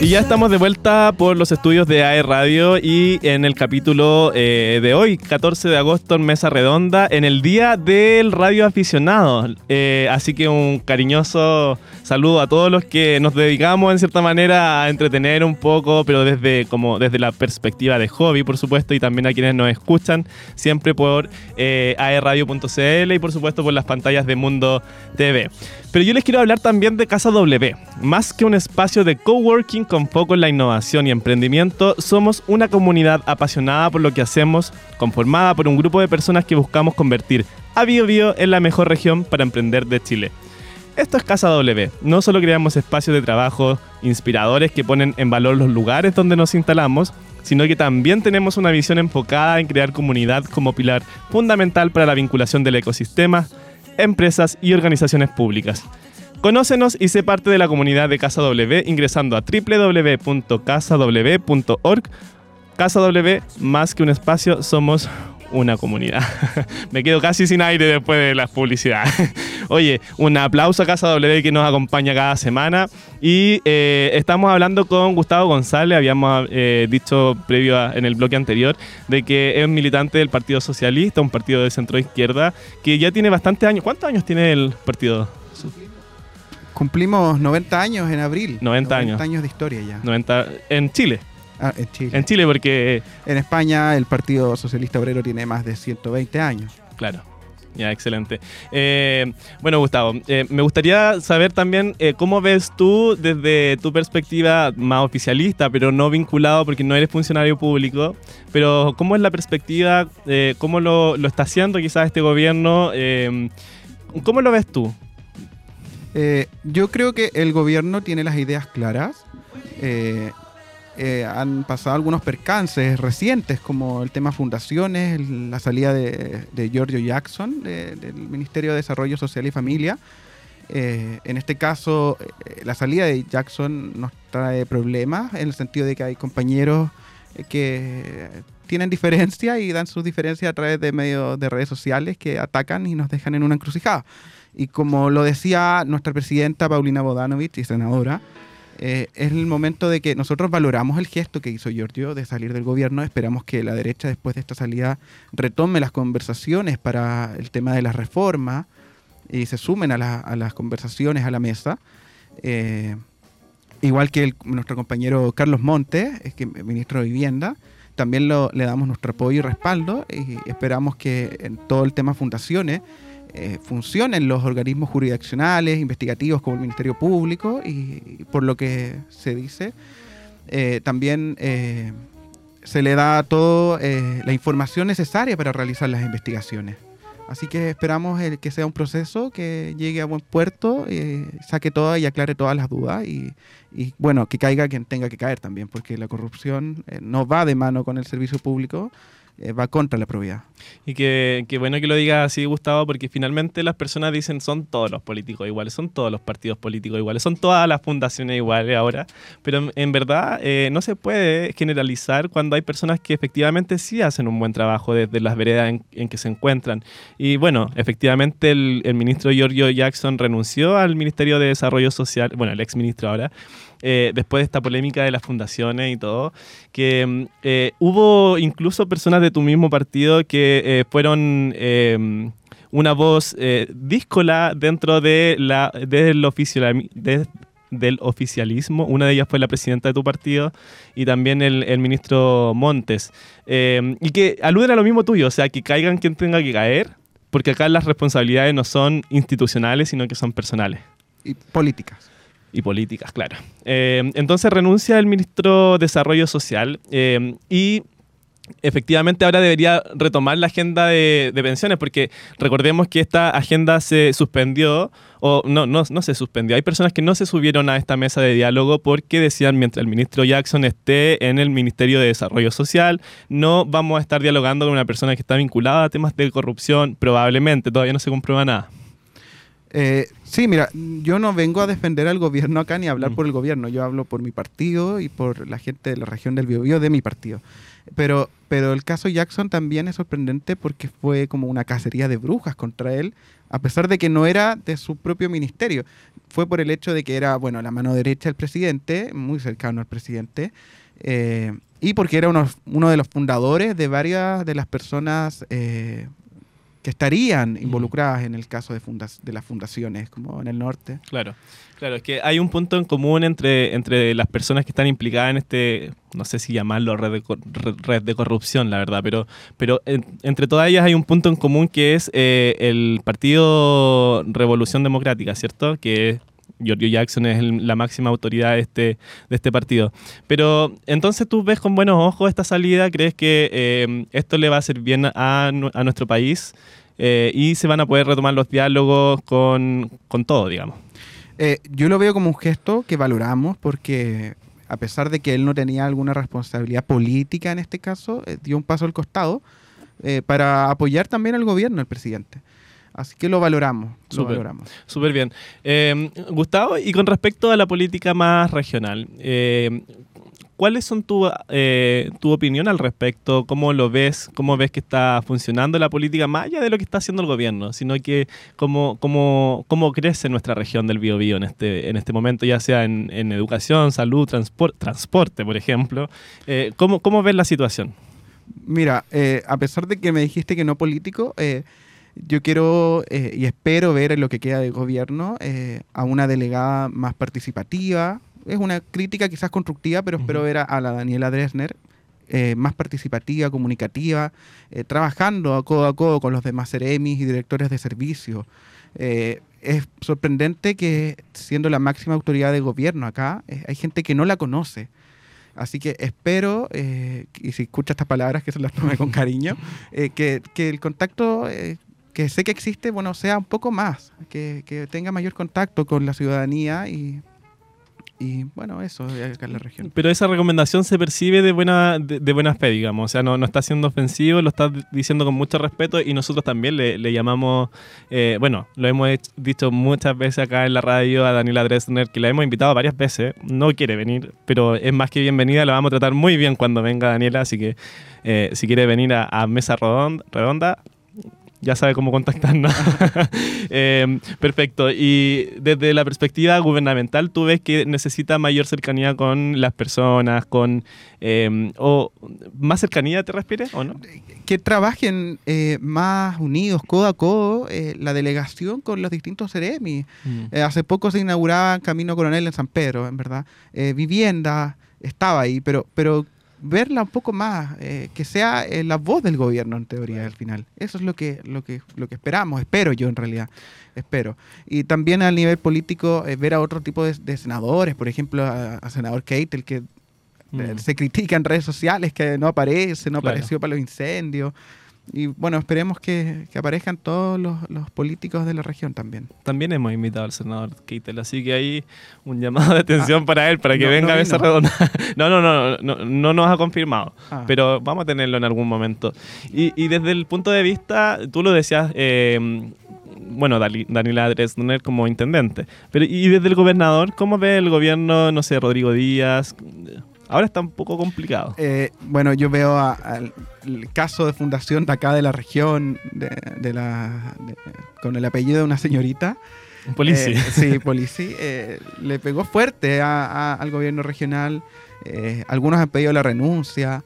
Y ya estamos de vuelta por los estudios de AE Radio y en el capítulo eh, de hoy, 14 de agosto, en Mesa Redonda, en el Día del Radio Aficionado. Eh, así que un cariñoso saludo a todos los que nos dedicamos en cierta manera a entretener un poco, pero desde, como, desde la perspectiva de hobby, por supuesto, y también a quienes nos escuchan siempre por eh, aeradio.cl y por supuesto por las pantallas de Mundo TV. Pero yo les quiero hablar también de Casa W. Más que un espacio de coworking con foco en la innovación y emprendimiento, somos una comunidad apasionada por lo que hacemos, conformada por un grupo de personas que buscamos convertir a BioBio en la mejor región para emprender de Chile. Esto es Casa W. No solo creamos espacios de trabajo inspiradores que ponen en valor los lugares donde nos instalamos, sino que también tenemos una visión enfocada en crear comunidad como pilar fundamental para la vinculación del ecosistema, empresas y organizaciones públicas. Conócenos y sé parte de la comunidad de Casa W ingresando a www.casaw.org. Casa W, más que un espacio, somos una comunidad. Me quedo casi sin aire después de las publicidades. Oye, un aplauso a Casa W que nos acompaña cada semana. Y eh, estamos hablando con Gustavo González, habíamos eh, dicho previo en el bloque anterior, de que es militante del Partido Socialista, un partido de centro izquierda, que ya tiene bastante años. ¿Cuántos años tiene el partido? Cumplimos 90 años en abril. 90 años. 90 años de historia ya. 90 en Chile. Ah, en Chile. En Chile porque... En España el Partido Socialista Obrero tiene más de 120 años. Claro. Ya, excelente. Eh, bueno, Gustavo, eh, me gustaría saber también eh, cómo ves tú desde tu perspectiva más oficialista, pero no vinculado porque no eres funcionario público, pero cómo es la perspectiva, cómo lo, lo, está haciendo quizás este gobierno, ¿cómo lo ves tú? Yo creo que el gobierno tiene las ideas claras. Eh, han pasado algunos percances recientes, como el tema fundaciones, la salida de, Giorgio Jackson del Ministerio de Desarrollo Social y Familia. Eh, en este caso, eh, la salida de Jackson nos trae problemas en el sentido de que hay compañeros que tienen diferencia y dan sus diferencias a través de medios de redes sociales que atacan y nos dejan en una encrucijada. Y como lo decía nuestra presidenta Paulina Bodanovich y senadora, eh, es el momento de que nosotros valoramos el gesto que hizo Giorgio de salir del gobierno. Esperamos que la derecha, después de esta salida, retome las conversaciones para el tema de la reforma y se sumen a, las conversaciones a la mesa. Eh, igual que nuestro compañero Carlos Montes, que ministro de Vivienda, también le damos nuestro apoyo y respaldo y esperamos que en todo el tema fundaciones eh, funcionen los organismos jurisdiccionales, investigativos como el Ministerio Público y, por lo que se dice, eh, también eh, se le da toda la información necesaria para realizar las investigaciones. Así que esperamos que sea un proceso que llegue a buen puerto, saque todas y aclare todas las dudas y, y, bueno, que caiga quien tenga que caer también, porque la corrupción no va de mano con el servicio público, eh, va contra la probidad. Y que, bueno que lo diga así, Gustavo, porque finalmente las personas dicen son todos los políticos iguales, son todos los partidos políticos iguales, son todas las fundaciones iguales ahora, pero en, verdad eh, no se puede generalizar cuando hay personas que efectivamente sí hacen un buen trabajo desde las veredas en, que se encuentran. Y bueno, efectivamente el, el ministro Giorgio Jackson renunció al Ministerio de Desarrollo Social, bueno, el ex ministro ahora, eh, después de esta polémica de las fundaciones y todo, que mm, eh, hubo incluso personas de tu mismo partido que eh, fueron una voz díscola dentro de la, del, oficialismo. Una de ellas fue la presidenta de tu partido y también el, el ministro Montes. y que aluden a lo mismo tuyo, o sea, que caigan quien tenga que caer, porque acá las responsabilidades no son institucionales, sino que son personales. Y políticas. Y políticas, claro. Eh, entonces renuncia el ministro de Desarrollo Social eh, y efectivamente ahora debería retomar la agenda de, pensiones, porque recordemos que esta agenda se suspendió, o no, no, no se suspendió. Hay personas que no se subieron a esta mesa de diálogo porque decían, mientras el ministro Jackson esté en el Ministerio de Desarrollo Social, no vamos a estar dialogando con una persona que está vinculada a temas de corrupción, probablemente, todavía no se comprueba nada. Eh, sí, mira, yo no vengo a defender al gobierno acá ni a hablar mm. por el gobierno, yo hablo por mi partido y por la gente de la región del Biobío de mi partido. Pero, pero el caso Jackson también es sorprendente porque fue como una cacería de brujas contra él, a pesar de que no era de su propio ministerio. fue por el hecho de que era, bueno, la mano derecha del presidente, muy cercano al presidente, eh, y porque era uno, uno, de los fundadores de varias de las personas eh, que estarían involucradas en el caso de, de las fundaciones, como en el norte. Claro, claro, es que hay un punto en común entre, entre las personas que están implicadas en este, no sé si llamarlo red de, red de corrupción, la verdad, pero, pero entre todas ellas hay un punto en común que es eh, el Partido Revolución Democrática, ¿cierto? Que Giorgio Jackson es la máxima autoridad de este, de este partido. Pero entonces tú ves con buenos ojos esta salida, crees que eh, esto le va a hacer bien a, a nuestro país eh, y se van a poder retomar los diálogos con, con todo, digamos. Eh, yo lo veo como un gesto que valoramos porque a pesar de que él no tenía alguna responsabilidad política en este caso, dio un paso al costado para apoyar también al gobierno, el presidente. Así que lo valoramos. Lo valoramos. Súper bien. Eh, Gustavo, y con respecto a la política más regional, eh, ¿cuáles son tu, eh, tu opinión al respecto? ¿Cómo lo ves? ¿Cómo ves que está funcionando la política más allá de lo que está haciendo el gobierno? Sino que cómo, cómo, cómo crece nuestra región del Biobío en este, en este momento, ya sea en, educación, salud, transporte, por ejemplo. ¿cómo, ¿Cómo ves la situación? Mira, a pesar de que me dijiste que no político, yo quiero eh, y espero ver en lo que queda de gobierno eh, a una delegada más participativa. Es una crítica quizás constructiva, pero espero ver a, la Daniela Dresner eh, más participativa, comunicativa, trabajando a codo a codo con los demás seremis y directores de servicio. es sorprendente que siendo la máxima autoridad de gobierno acá, hay gente que no la conoce. Así que espero, y si escucha estas palabras, que se las tome con cariño, que, que, el contacto que sé que existe, bueno, sea un poco más, que, tenga mayor contacto con la ciudadanía y, y bueno, eso acá en la región. Pero esa recomendación se percibe de buena, de, buena fe, digamos. O sea, no, no, está siendo ofensivo, lo está diciendo con mucho respeto y nosotros también le, le llamamos, eh, bueno, lo hemos dicho muchas veces acá en la radio a Daniela Dresner, que la hemos invitado varias veces. No quiere venir, pero es más que bienvenida, la vamos a tratar muy bien cuando venga Daniela, así que eh, si quiere venir a, a Mesa Redonda ya sabe cómo contactarnos. eh, perfecto. Y desde la perspectiva gubernamental, ¿tú ves que necesita mayor cercanía con las personas, con... Eh, o más cercanía, ¿te refieres o no? Que trabajen eh, más unidos, codo a codo, eh, la delegación con los distintos CEREMI. Mm. hace poco se inauguraba Camino Coronel en San Pedro, en verdad. vivienda, estaba ahí, pero... pero verla un poco más, eh, que sea eh, la voz del gobierno en teoría al final. Eso es lo que, lo que, lo que esperamos, espero yo en realidad, espero. Y también a nivel político eh, ver a otro tipo de, senadores, por ejemplo a, senador Keitel que mm. se critica en redes sociales que no aparece, no apareció para los incendios. Y bueno, esperemos que, aparezcan todos los, políticos de la región también. También hemos invitado al senador Keitel, así que hay un llamado de atención ah, para él, para que venga a Mesa Redonda. no, no, no, no, no, nos ha confirmado, ah. pero vamos a tenerlo en algún momento. Y, desde el punto de vista, tú lo decías, eh, bueno, Daniela Dresner como intendente, pero y desde el gobernador, ¿cómo ve el gobierno, no sé, Rodrigo Díaz? Ahora está un poco complicado. Eh, bueno, yo veo al caso de fundación de acá de la región, de, la, con el apellido de una señorita. Polici. Eh, sí, Polici. Eh, le pegó fuerte al gobierno regional. algunos han pedido la renuncia.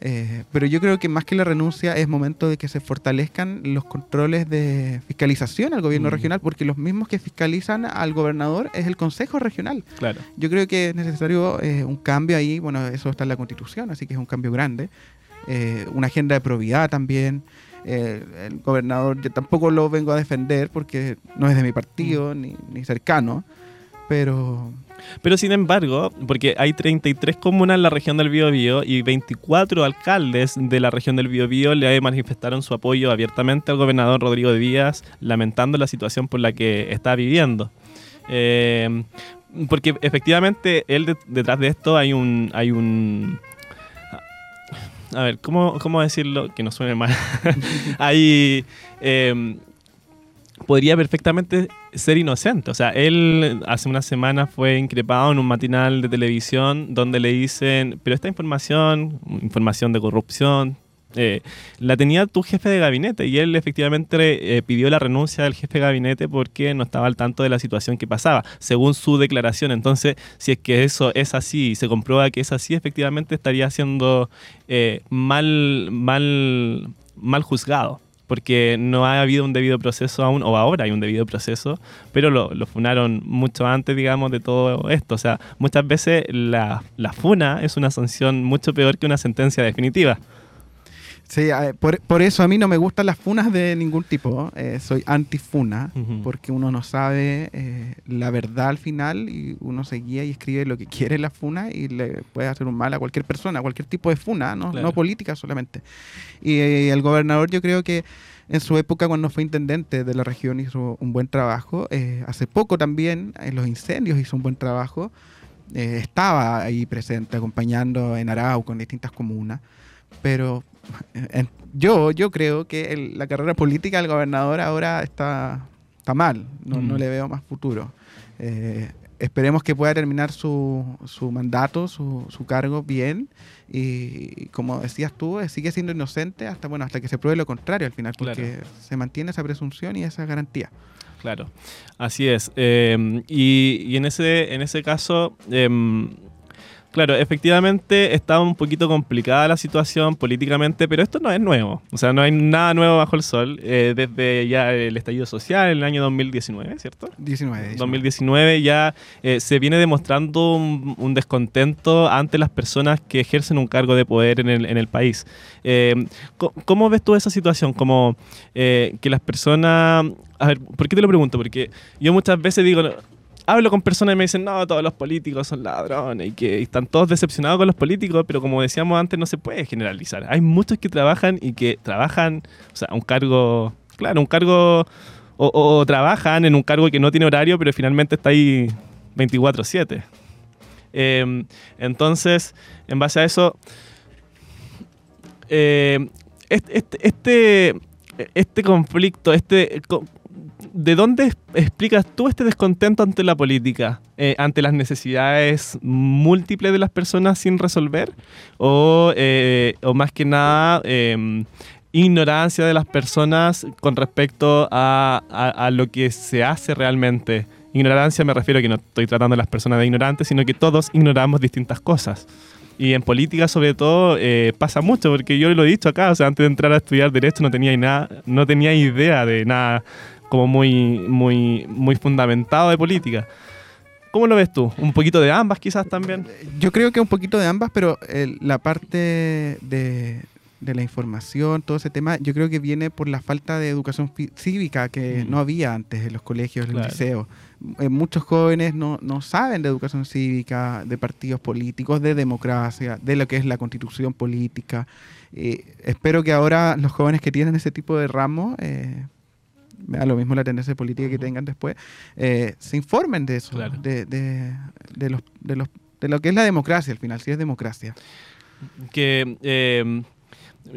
Eh, pero yo creo que más que la renuncia es momento de que se fortalezcan los controles de fiscalización al gobierno mm. regional, porque los mismos que fiscalizan al gobernador es el Consejo Regional. Claro. Yo creo que es necesario eh, un cambio ahí, bueno, eso está en la Constitución, así que es un cambio grande. Eh, una agenda de probidad también. el gobernador, yo tampoco lo vengo a defender porque no es de mi partido mm. ni, ni cercano, pero pero sin embargo, porque hay 33 comunas en la región del Biobío y 24 alcaldes de la región del Biobío le manifestaron su apoyo abiertamente al gobernador Rodrigo Díaz, lamentando la situación por la que está viviendo. Eh, porque efectivamente él detrás de esto hay un hay un a ver cómo, cómo decirlo que no suene mal hay eh, podría perfectamente ser inocente. O sea, él hace una semana fue increpado en un matinal de televisión donde le dicen, pero esta información, información de corrupción, eh, la tenía tu jefe de gabinete y él efectivamente eh, pidió la renuncia del jefe de gabinete porque no estaba al tanto de la situación que pasaba, según su declaración. Entonces, si es que eso es así y se comprueba que es así, efectivamente estaría siendo eh, mal, mal, mal juzgado porque no ha habido un debido proceso aún, o ahora hay un debido proceso, pero lo, lo funaron mucho antes, digamos, de todo esto. O sea, muchas veces la, la funa es una sanción mucho peor que una sentencia definitiva. Sí, por, eso a mí no me gustan las funas de ningún tipo. Eh, soy anti-funa, porque uno no sabe eh, la verdad al final y uno se guía y escribe lo que quiere la funa y le puede hacer un mal a cualquier persona, cualquier tipo de funa, no, no política solamente. Y, eh, el gobernador yo creo que en su época cuando fue intendente de la región hizo un buen trabajo. hace poco también en los incendios hizo un buen trabajo. estaba ahí presente acompañando en Arauco, en distintas comunas pero yo, yo creo que la carrera política del gobernador ahora está, está mal, no, no mm. le veo más futuro. Eh, esperemos que pueda terminar su, su mandato, su, su, cargo bien y como decías tú, eh, sigue siendo inocente hasta, bueno, hasta que se pruebe lo contrario al final, porque se mantiene esa presunción y esa garantía. Claro, así es. Eh, y, y, en, ese, en ese caso... Em, Claro, efectivamente está un poquito complicada la situación políticamente, pero esto no es nuevo. O sea, no hay nada nuevo bajo el sol. Eh, desde ya el estallido social en el año 2019, ¿cierto? 19. 2019 ya eh, se viene demostrando un, descontento ante las personas que ejercen un cargo de poder en el, en el país. Eh, ¿Cómo ves tú esa situación? Como que las personas... A ver, ¿por qué te lo pregunto? Porque yo muchas veces digo hablo con personas y me dicen, no, todos los políticos son ladrones y que están todos decepcionados con los políticos, pero como decíamos antes, no se puede generalizar. Hay muchos que trabajan y que trabajan, o sea, un cargo, claro, un cargo, o, trabajan en un cargo que no tiene horario, pero finalmente está ahí 24/7. Em, entonces, en base a eso, este, este, este conflicto, este ¿de dónde explicas tú este descontento ante la política? Eh, ¿Ante las necesidades múltiples de las personas sin resolver? ¿O, eh, más que nada, em, ignorancia de las personas con respecto a, lo que se hace realmente? Ignorancia me refiero a que no estoy tratando a las personas de ignorantes, sino que todos ignoramos distintas cosas. Y en política, sobre todo, eh, pasa mucho, porque yo lo he dicho acá, o sea, antes de entrar a estudiar Derecho no tenía, nada, no tenía idea de nada como muy, muy, muy fundamentado de política. ¿Cómo lo ves tú? ¿Un poquito de ambas quizás también? Yo creo que un poquito de ambas, pero la parte de, de, la información, todo ese tema, yo creo que viene por la falta de educación cívica que mm. no había antes en los colegios, en los liceos. Eh, muchos jóvenes no, no, saben de educación cívica, de partidos políticos, de democracia, de lo que es la constitución política. Eh, espero que ahora los jóvenes que tienen ese tipo de ramo da lo mismo la tendencia política que tengan después, eh, se informen de eso, de, de, de, los, de, los, de lo que es la democracia al final, si es democracia. Que eh,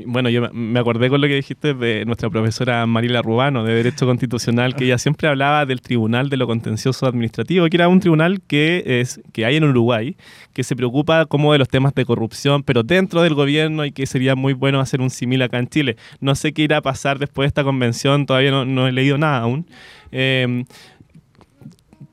bueno, yo me acordé con lo que dijiste de nuestra profesora Marila Rubano de Derecho Constitucional, que ella siempre hablaba del Tribunal de lo Contencioso Administrativo, que era un tribunal que, es, que hay en Uruguay, que se preocupa como de los temas de corrupción, pero dentro del gobierno y que sería muy bueno hacer un simil acá en Chile. No sé qué irá a pasar después de esta convención, todavía no, he leído nada aún. Eh,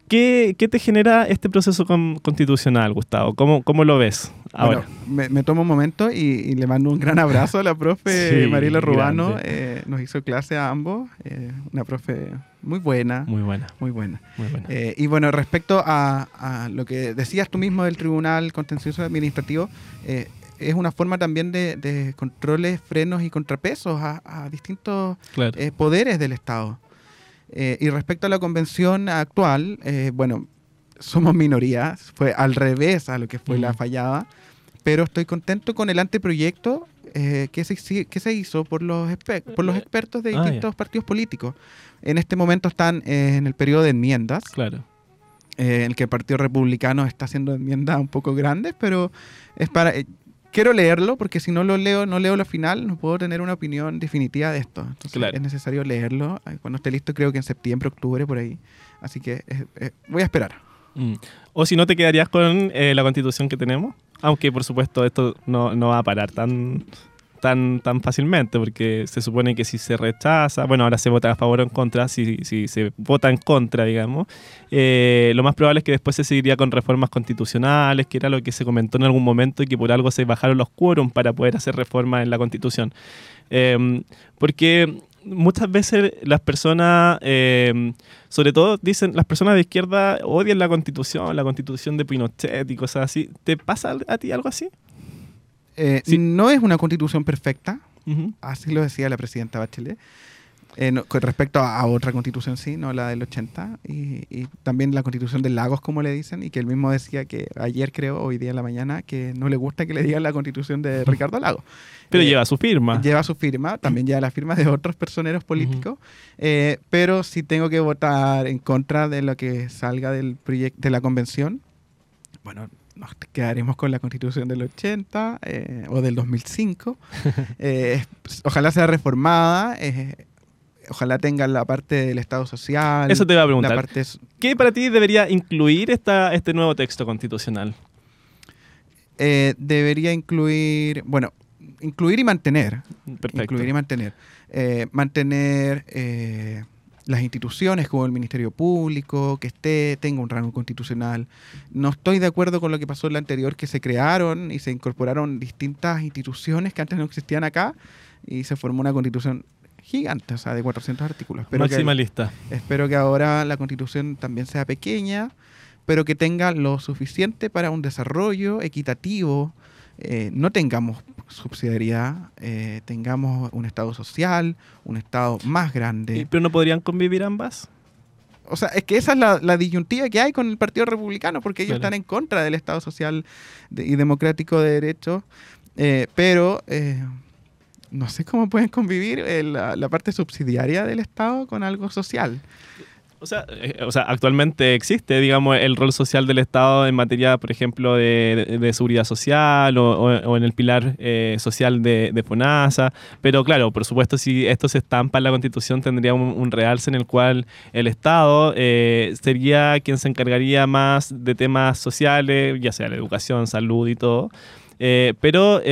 ¿Qué, te genera este proceso constitucional, Gustavo? ¿Cómo, cómo lo ves ahora? me, tomo un momento y, le mando un gran abrazo a la profe Mariela Rubano. Eh, nos hizo clase a ambos. Eh, una profe muy buena. Muy buena. Muy buena. Eh, y bueno, respecto a, lo que decías tú mismo del Tribunal Contencioso Administrativo, es una forma también de, controles, frenos y contrapesos a, distintos poderes del Estado. Eh, y respecto a la convención actual, eh, bueno, somos minoría, fue al revés a lo que fue la fallada, pero estoy contento con el anteproyecto eh, que, se, que se hizo por los, por los expertos de ah, distintos partidos políticos. En este momento están en el periodo de enmiendas. Claro. en el que el Partido Republicano está haciendo enmiendas un poco grandes, pero es para quiero leerlo porque si no lo leo, no leo lo final, no puedo tener una opinión definitiva de esto. Entonces es necesario leerlo. Cuando esté listo, creo que en septiembre, octubre, por ahí. Así que voy a esperar. Mm. O si no, te quedarías con eh, la constitución que tenemos. Aunque, por supuesto, esto no, va a parar tan, tan, tan fácilmente, porque se supone que si se rechaza, bueno, ahora se vota a favor o en contra, si, si se vota en contra, digamos, eh, lo más probable es que después se seguiría con reformas constitucionales, que era lo que se comentó en algún momento y que por algo se bajaron los quórum para poder hacer reformas en la constitución. Em, porque muchas veces las personas, em, sobre todo dicen, las personas de izquierda odian la constitución, la constitución de Pinochet y cosas así. ¿Te pasa a ti algo así? Eh, no es una constitución perfecta, así lo decía la presidenta Bachelet. Eh, con respecto a, otra constitución, sí, no la del 80, y, también la constitución de Lagos, como le dicen, y que él mismo decía que ayer, creo, hoy día en la mañana, que no le gusta que le digan la constitución de Ricardo Lagos. Pero eh, lleva su firma. Lleva su firma, también lleva la firma de otros personeros políticos, eh, pero si tengo que votar en contra de lo que salga del de la convención, bueno, nos quedaremos con la constitución del 80 o del 2005. ojalá sea reformada ojalá tengan la parte del Estado social. Eso te iba a preguntar. ¿Qué para ti debería incluir esta, este nuevo texto constitucional? Eh, debería incluir, bueno, incluir y mantener. Perfecto. Incluir y mantener. Eh, mantener eh, las instituciones como el Ministerio Público, que esté, tenga un rango constitucional. No estoy de acuerdo con lo que pasó en la anterior, que se crearon y se incorporaron distintas instituciones que antes no existían acá y se formó una constitución gigante, o sea, de 400 artículos. Espero Maximalista. Que, espero que ahora la constitución también sea pequeña, pero que tenga lo suficiente para un desarrollo equitativo. Eh, no tengamos subsidiariedad, eh, tengamos un Estado social, un Estado más grande. ¿Pero no podrían convivir ambas? O sea, es que esa es la, disyuntiva que hay con el Partido Republicano, porque ellos están en contra del Estado social y democrático de derecho, eh, pero no sé cómo pueden convivir eh, la, parte subsidiaria del Estado con algo social. O sea, eh, o sea, actualmente existe, digamos, el rol social del Estado en materia, por ejemplo, de, seguridad social o, en el pilar eh, social de, FONASA. Pero claro, por supuesto, si esto se estampa en la Constitución, tendría un, realce en el cual el Estado sería quien se encargaría más de temas sociales, ya sea la educación, salud y todo. pero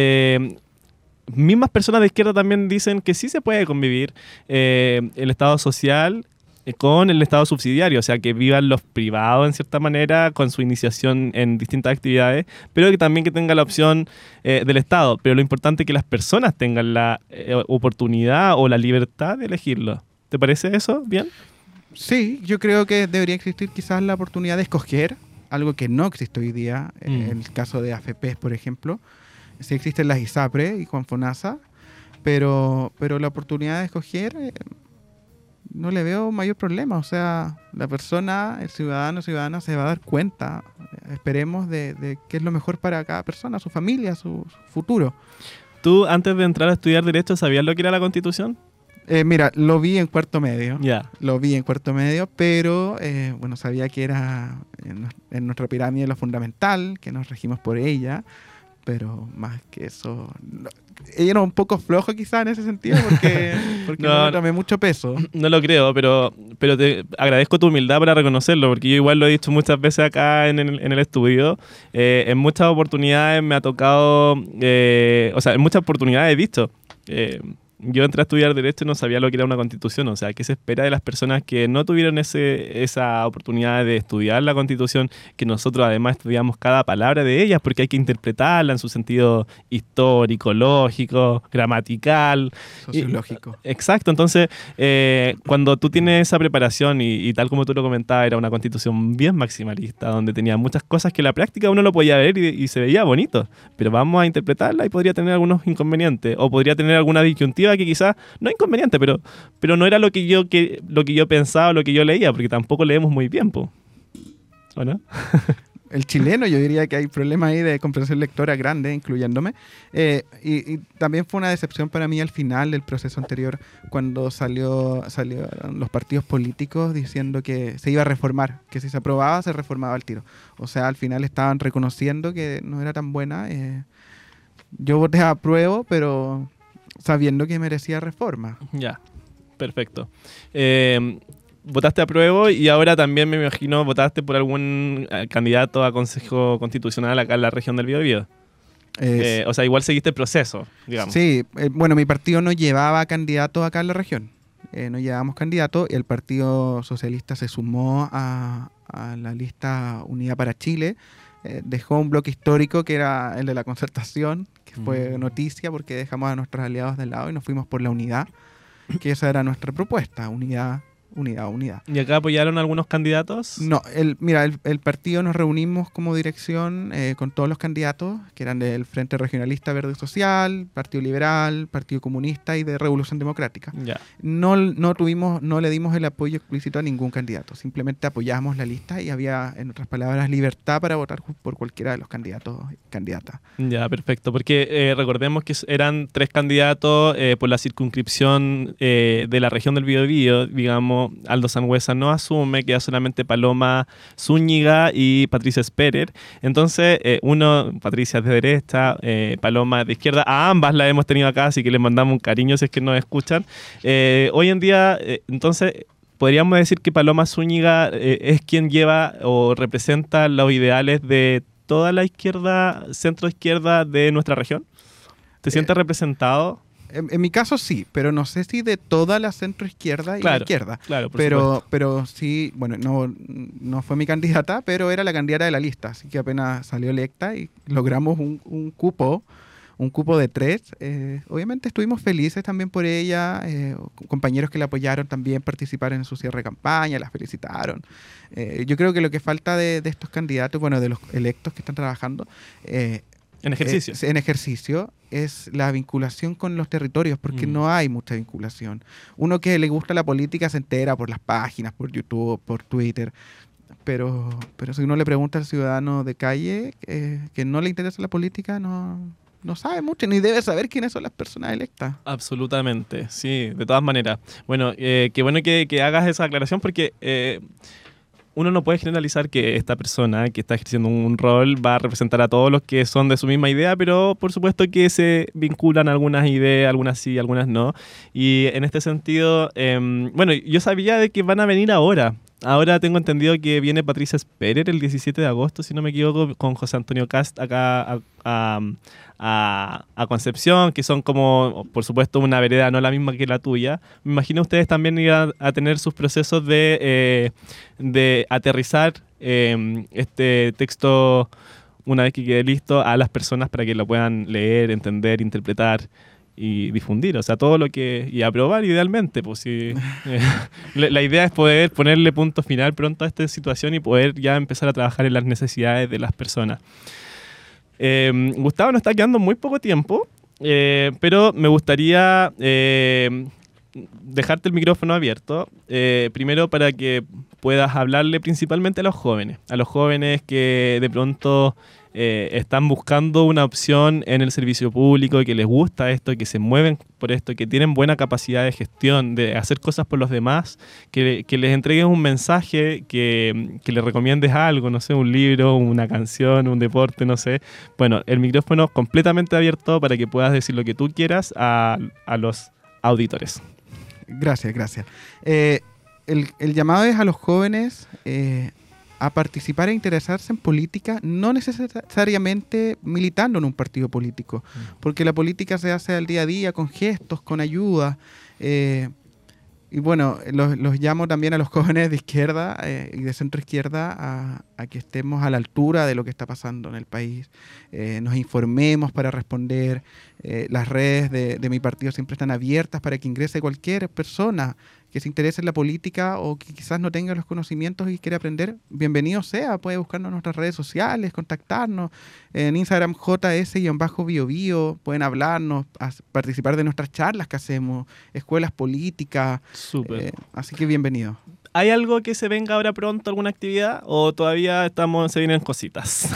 mismas personas de izquierda también dicen que sí se puede convivir eh, el Estado social eh, con el Estado subsidiario, o sea, que vivan los privados en cierta manera con su iniciación en distintas actividades, pero que también que tenga la opción eh, del Estado. Pero lo importante es que las personas tengan la oportunidad o la libertad de elegirlo. ¿Te parece eso bien? Sí, yo creo que debería existir quizás la oportunidad de escoger algo que no existe hoy día, en mm. el caso de AFPs, por ejemplo sí existen las ISAPRE y con FONASA, pero, pero la oportunidad de escoger eh, no le veo mayor problema. O sea, la persona, el ciudadano o ciudadana se va a dar cuenta, esperemos, de, qué es lo mejor para cada persona, su familia, su, futuro. ¿Tú antes de entrar a estudiar Derecho sabías lo que era la Constitución? Eh, mira, lo vi en cuarto medio. Ya. Lo vi en cuarto medio, pero eh, bueno, sabía que era en, en, nuestra pirámide lo fundamental, que nos regimos por ella pero más que eso. ella era un poco flojo quizá en ese sentido porque, porque no, tomé mucho peso. No lo creo, pero, pero te agradezco tu humildad para reconocerlo, porque yo igual lo he dicho muchas veces acá en el, en el estudio. Eh, en muchas oportunidades me ha tocado, eh, o sea, en muchas oportunidades he visto. Eh, yo entré a estudiar Derecho y no sabía lo que era una constitución. O sea, ¿qué se espera de las personas que no tuvieron ese, esa oportunidad de estudiar la constitución? Que nosotros además estudiamos cada palabra de ellas porque hay que interpretarla en su sentido histórico, lógico, gramatical. Sociológico. exacto. Entonces, eh, cuando tú tienes esa preparación y, tal como tú lo comentabas, era una constitución bien maximalista, donde tenía muchas cosas que en la práctica uno lo podía ver y, y se veía bonito. Pero vamos a interpretarla y podría tener algunos inconvenientes o podría tener alguna disyuntiva que quizás no es inconveniente, pero, pero no era lo que yo que lo que yo pensaba, lo que yo leía, porque tampoco leemos muy bien, ¿o el chileno, yo diría que hay problemas ahí de comprensión lectora grande, incluyéndome. Eh, y, también fue una decepción para mí al final del proceso anterior, cuando salió salieron los partidos políticos diciendo que se iba a reformar, que si se aprobaba, se reformaba el tiro. O sea, al final estaban reconociendo que no era tan buena. Eh, yo voté a prueba, pero sabiendo que merecía reforma. Ya, perfecto. Eh, votaste a prueba y ahora también me imagino votaste por algún eh, candidato a Consejo Constitucional acá en la región del Biobío. Eh, o sea, igual seguiste el proceso, digamos. Sí, eh, bueno, mi partido no llevaba candidato acá en la región. Eh, no llevábamos candidato y el Partido Socialista se sumó a, la lista Unidad para Chile. Dejó un bloque histórico que era el de la concertación, que fue mm. noticia porque dejamos a nuestros aliados de lado y nos fuimos por la unidad, que esa era nuestra propuesta, unidad unidad, unidad. ¿Y acá apoyaron algunos candidatos? No, el, mira, el, partido nos reunimos como dirección eh, con todos los candidatos, que eran del Frente Regionalista Verde Social, Partido Liberal, Partido Comunista y de Revolución Democrática. Ya. No, no tuvimos, no le dimos el apoyo explícito a ningún candidato, simplemente apoyamos la lista y había, en otras palabras, libertad para votar por cualquiera de los candidatos y candidatas. Ya, perfecto, porque eh, recordemos que eran tres candidatos eh, por la circunscripción de la región del Biobío, digamos, Aldo Sangüesa no asume, queda solamente Paloma Zúñiga y Patricia Sperer. Entonces, eh, uno, Patricia de derecha, eh, Paloma de izquierda, a ambas la hemos tenido acá, así que les mandamos un cariño si es que nos escuchan. Eh, hoy en día, entonces, podríamos decir que Paloma Zúñiga es quien lleva o representa los ideales de toda la izquierda, centro izquierda de nuestra región. ¿Te sientes representado? En, mi caso sí, pero no sé si de toda la centro izquierda y la izquierda. Claro, por pero, pero sí, bueno, no, no fue mi candidata, pero era la candidata de la lista, así que apenas salió electa y logramos un, cupo, un cupo de tres. Eh, obviamente estuvimos felices también por ella, eh, compañeros que la apoyaron también participaron en su cierre de campaña, la felicitaron. Eh, yo creo que lo que falta de, de, estos candidatos, bueno, de los electos que están trabajando, en ejercicio. en ejercicio es la vinculación con los territorios, porque mm. no hay mucha vinculación. Uno que le gusta la política se entera por las páginas, por YouTube, por Twitter, pero, pero si uno le pregunta al ciudadano de calle eh, que no le interesa la política, no, no sabe mucho ni debe saber quiénes son las personas electas. Absolutamente, sí, de todas maneras. Bueno, eh, qué bueno que, hagas esa aclaración porque... Eh, uno no puede generalizar que esta persona que está ejerciendo un rol va a representar a todos los que son de su misma idea, pero por supuesto que se vinculan algunas ideas, algunas sí, algunas no. Y en este sentido, em, bueno, yo sabía de que van a venir ahora. Ahora tengo entendido que viene Patricia Sperer el 17 de agosto, si no me equivoco, con José Antonio Cast acá a, Concepción, que son como, por supuesto, una vereda no la misma que la tuya. Me imagino ustedes también irán a tener sus procesos de, eh, de aterrizar em, este texto una vez que quede listo a las personas para que lo puedan leer, entender, interpretar y difundir, o sea, todo lo que... y aprobar idealmente, pues si... Eh, la, idea es poder ponerle punto final pronto a esta situación y poder ya empezar a trabajar en las necesidades de las personas. Em, Gustavo nos está quedando muy poco tiempo, eh, pero me gustaría eh, dejarte el micrófono abierto, primero para que puedas hablarle principalmente a los jóvenes, a los jóvenes que de pronto eh, están buscando una opción en el servicio público, que les gusta esto, que se mueven por esto, que tienen buena capacidad de gestión, de hacer cosas por los demás, que, les entregues un mensaje, que, que les recomiendes algo, no sé, un libro, una canción, un deporte, no sé. Bueno, el micrófono completamente abierto para que puedas decir lo que tú quieras a, los auditores. Gracias, gracias. Eh, el, llamado es a los jóvenes eh, a participar e interesarse en política, no necesariamente militando en un partido político, mm. porque la política se hace al día a día con gestos, con ayuda. Eh, y bueno, los, llamo también a los jóvenes de izquierda eh, y de centro izquierda a, que estemos a la altura de lo que está pasando en el país, eh, nos informemos para responder. las redes de, de mi partido siempre están abiertas para que ingrese cualquier persona que se interese en la política o que quizás no tenga los conocimientos y quiere aprender, bienvenido sea, puede buscarnos en nuestras redes sociales, contactarnos en Instagram js-biobio, pueden hablarnos, participar de nuestras charlas que hacemos, escuelas políticas. Súper. Eh, así que bienvenido. ¿Hay algo que se venga ahora pronto, alguna actividad? ¿O todavía estamos, se vienen cositas?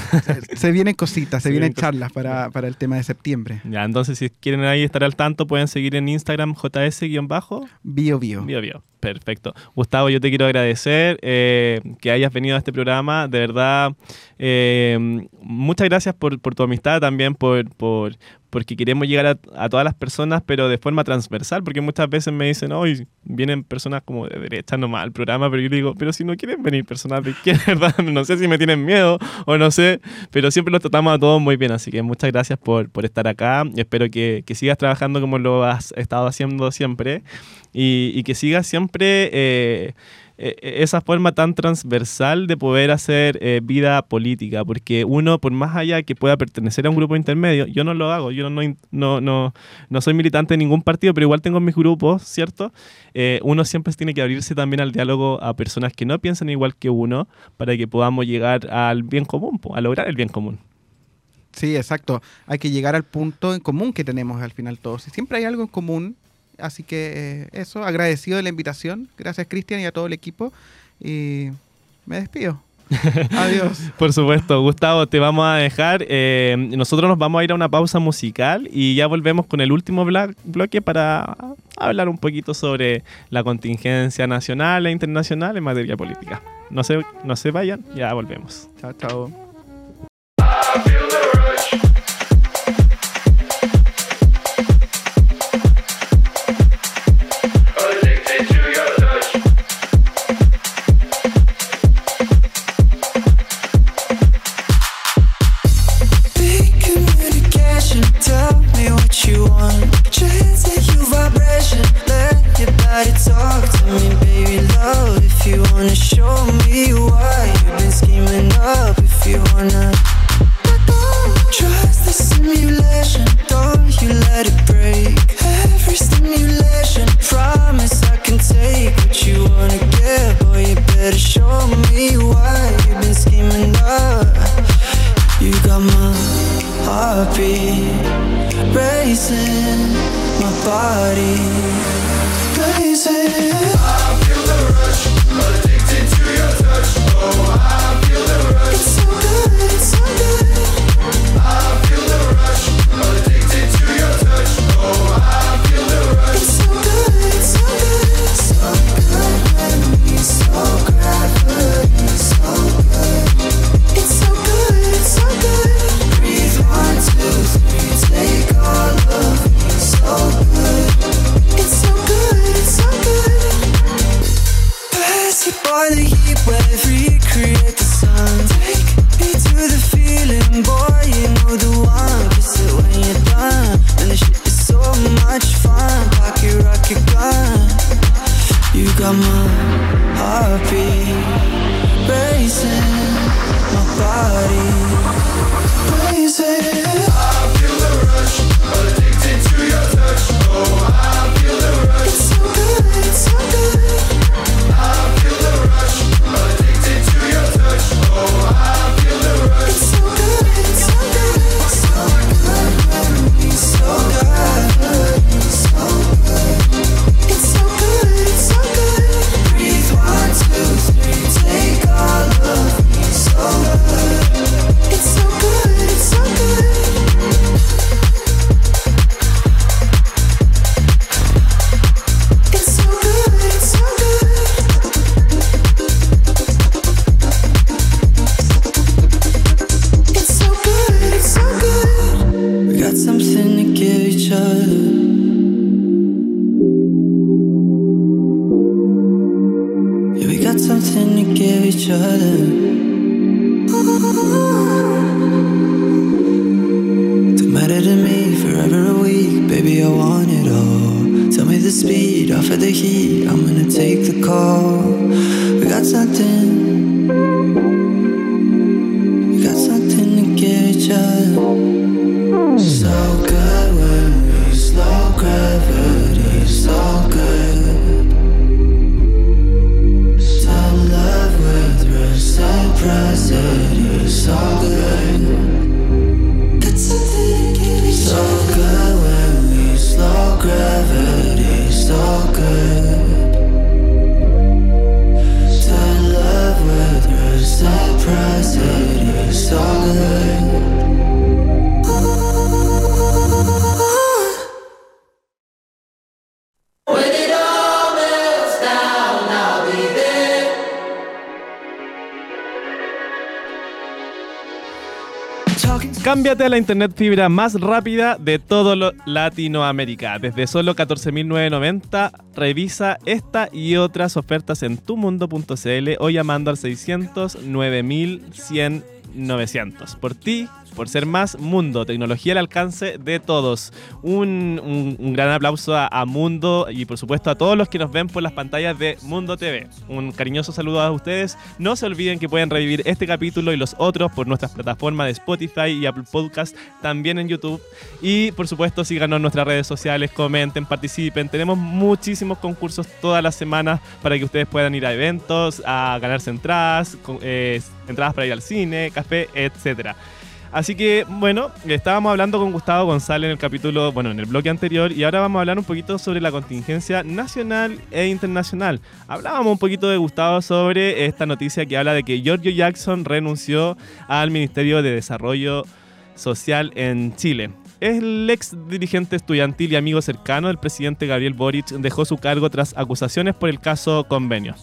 Se, vienen cositas, se, vienen, charlas para, para, el tema de septiembre. Ya, entonces si quieren ahí estar al tanto, pueden seguir en Instagram js-bio. Bio, bio. Perfecto. Gustavo, yo te quiero agradecer eh, que hayas venido a este programa. De verdad, eh, muchas gracias por, tu amistad también, por, por, porque queremos llegar a, todas las personas, pero de forma transversal, porque muchas veces me dicen, hoy vienen personas como de derecha nomás al programa, pero yo digo, pero si no quieren venir personas de izquierda, no sé si me tienen miedo o no sé, pero siempre los tratamos a todos muy bien, así que muchas gracias por, por estar acá, espero que, que, sigas trabajando como lo has estado haciendo siempre y, y que sigas siempre... Eh, esa forma tan transversal de poder hacer eh, vida política, porque uno, por más allá que pueda pertenecer a un grupo intermedio, yo no lo hago, yo no, no, no, no soy militante de ningún partido, pero igual tengo mis grupos, ¿cierto? Eh, uno siempre tiene que abrirse también al diálogo a personas que no piensan igual que uno para que podamos llegar al bien común, a lograr el bien común. Sí, exacto. Hay que llegar al punto en común que tenemos al final todos. siempre hay algo en común, Así que eh, eso, agradecido de la invitación. Gracias Cristian y a todo el equipo. Y me despido. Adiós. Por supuesto, Gustavo, te vamos a dejar. Eh, nosotros nos vamos a ir a una pausa musical y ya volvemos con el último bloque para hablar un poquito sobre la contingencia nacional e internacional en materia política. No se, no se vayan, ya volvemos. Chao, chao. you rock your gun. You got my heartbeat racing, my body blazing. I feel the rush, addicted to your touch. Oh, I feel the rush. Cámbiate a la internet fibra más rápida de todo Latinoamérica. Desde solo 14.990, revisa esta y otras ofertas en tumundo.cl o llamando al 600 9100 900. Por ti, por ser más Mundo, tecnología al alcance de todos. Un, gran aplauso a, Mundo y por supuesto a todos los que nos ven por las pantallas de Mundo TV. Un cariñoso saludo a ustedes. No se olviden que pueden revivir este capítulo y los otros por nuestras plataformas de Spotify y Apple Podcast, también en YouTube. Y por supuesto síganos en nuestras redes sociales, comenten, participen. Tenemos muchísimos concursos todas las semanas para que ustedes puedan ir a eventos, a ganarse entradas, eh, entradas para ir al cine, café, etcétera. Así que, bueno, estábamos hablando con Gustavo González en el capítulo, bueno, en el bloque anterior, y ahora vamos a hablar un poquito sobre la contingencia nacional e internacional. Hablábamos un poquito de Gustavo sobre esta noticia que habla de que Giorgio Jackson renunció al Ministerio de Desarrollo Social en Chile. El ex dirigente estudiantil y amigo cercano del presidente Gabriel Boric dejó su cargo tras acusaciones por el caso Convenio.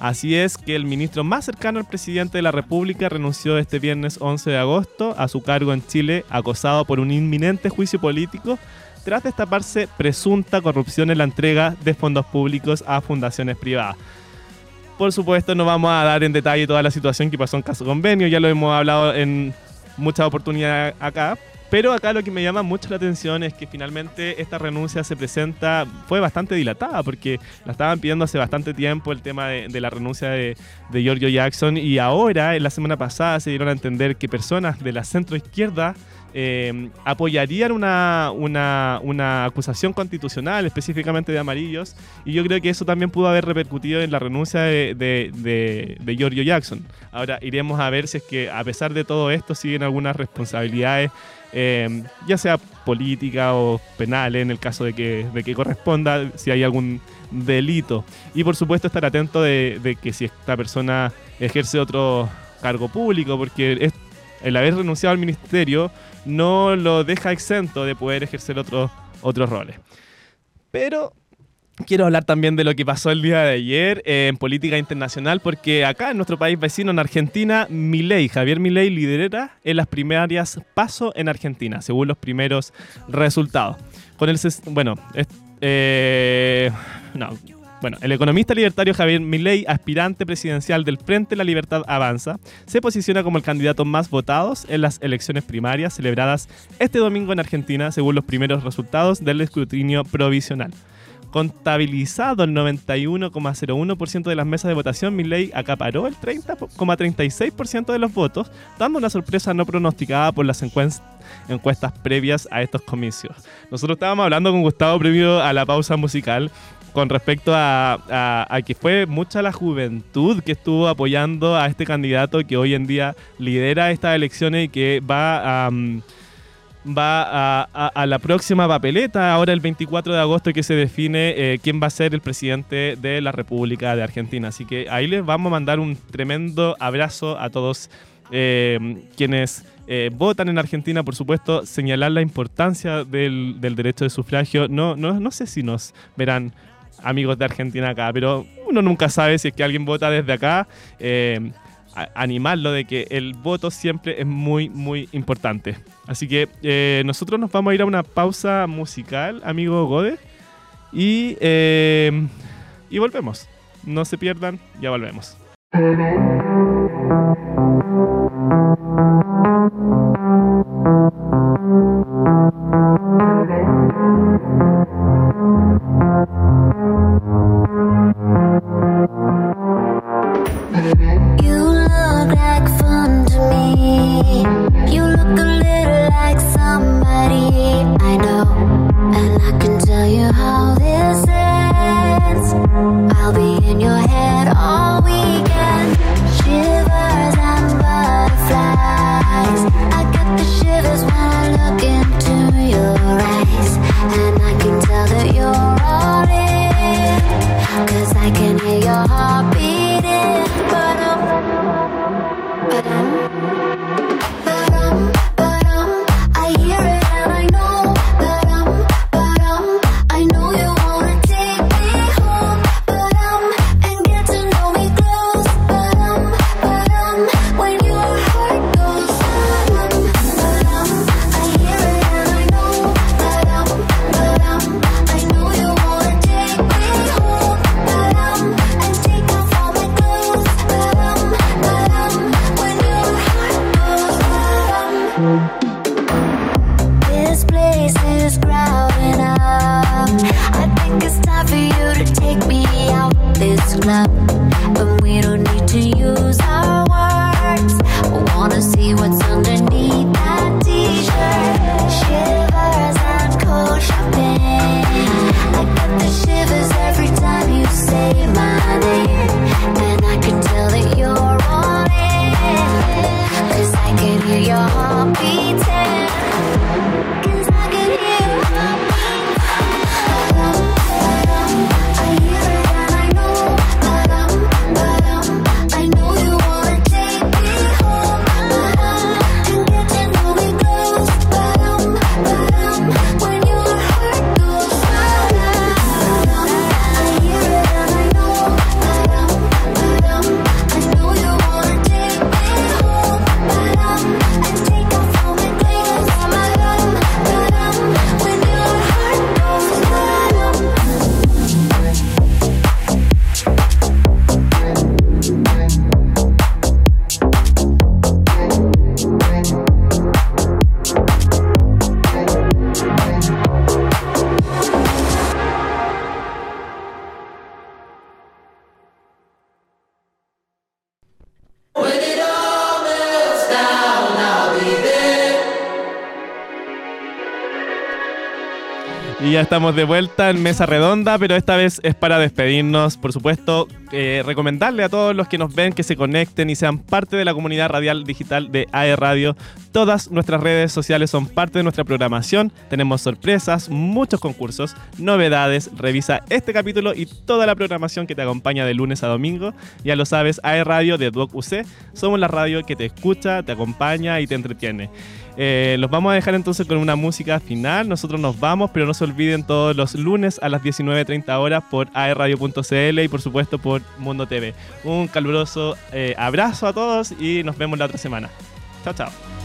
Así es que el ministro más cercano al presidente de la República renunció este viernes 11 de agosto a su cargo en Chile, acosado por un inminente juicio político tras destaparse presunta corrupción en la entrega de fondos públicos a fundaciones privadas. Por supuesto, no vamos a dar en detalle toda la situación que pasó en caso convenio, ya lo hemos hablado en muchas oportunidades acá, pero acá lo que me llama mucho la atención es que finalmente esta renuncia se presenta, fue bastante dilatada, porque la estaban pidiendo hace bastante tiempo el tema de, la renuncia de, Giorgio Jackson y ahora, en la semana pasada, se dieron a entender que personas de la centro izquierda eh, apoyarían una, una, acusación constitucional, específicamente de amarillos, y yo creo que eso también pudo haber repercutido en la renuncia de, de, Giorgio Jackson. Ahora iremos a ver si es que a pesar de todo esto siguen algunas responsabilidades Em, ya sea política o penal en el caso de que, de que corresponda, si hay algún delito. Y por supuesto estar atento de, que si esta persona ejerce otro cargo público, porque el haber renunciado al ministerio no lo deja exento de poder ejercer otros otros roles. Pero Quiero hablar también de lo que pasó el día de ayer en política internacional, porque acá en nuestro país vecino, en Argentina, Milei, Javier Milei lidera en las primarias paso en Argentina, según los primeros resultados. Con el, bueno, eh, no, bueno, el economista libertario Javier Milei, aspirante presidencial del Frente La Libertad Avanza, se posiciona como el candidato más votado en las elecciones primarias celebradas este domingo en Argentina, según los primeros resultados del escrutinio provisional contabilizado el 91,01% de las mesas de votación, Milley acaparó el 30,36% de los votos, dando una sorpresa no pronosticada por las encuestas previas a estos comicios. Nosotros estábamos hablando con Gustavo previo a la pausa musical con respecto a, que fue mucha la juventud que estuvo apoyando a este candidato que hoy en día lidera estas elecciones y que va a va a, la próxima papeleta, ahora el 24 de agosto que se define eh, quién va a ser el presidente de la República de Argentina. Así que ahí les vamos a mandar un tremendo abrazo a todos eh, quienes eh, votan en Argentina, por supuesto, señalar la importancia del, derecho de sufragio. No, no, no sé si nos verán amigos de Argentina acá, pero uno nunca sabe si es que alguien vota desde acá animarlo de que el voto siempre es muy, muy importante. Así que eh, nosotros nos vamos a ir a una pausa musical, amigo Gode, y, eh, y volvemos. No se pierdan, ya volvemos. wanna see what's underneath. Estamos de vuelta en Mesa Redonda, pero esta vez es para despedirnos. Por supuesto, eh, recomendarle a todos los que nos ven que se conecten y sean parte de la comunidad radial digital de AE Radio. Todas nuestras redes sociales son parte de nuestra programación. Tenemos sorpresas, muchos concursos, novedades. Revisa este capítulo y toda la programación que te acompaña de lunes a domingo. Ya lo sabes, AE Radio de Doc UC. Somos la radio que te escucha, te acompaña y te entretiene. Eh, los vamos a dejar entonces con una música final. Nosotros nos vamos, pero no se olviden todos los lunes a las 19.30 horas por aerradio.cl y por supuesto por Mundo TV. Un caluroso eh, abrazo a todos y nos vemos la otra semana. Chao, chao.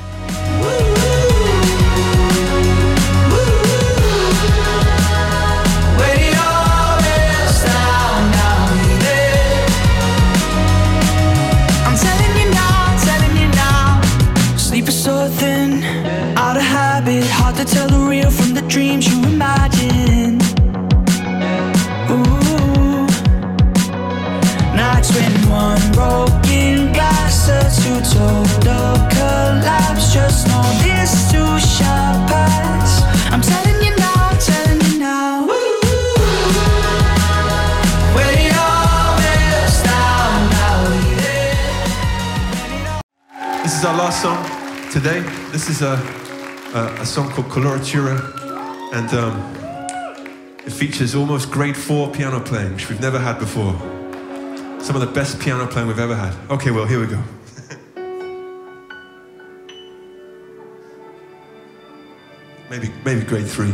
Tell the real from the dreams you imagine. Ooh. Nights when one broken glass leads to total collapse. Just know this too shall pass. I'm telling you now This is our last song today. This is a uh, a song called Coloratura, and um, it features almost grade four piano playing, which we've never had before. Some of the best piano playing we've ever had. Okay, well, here we go. maybe, maybe grade three.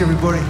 everybody.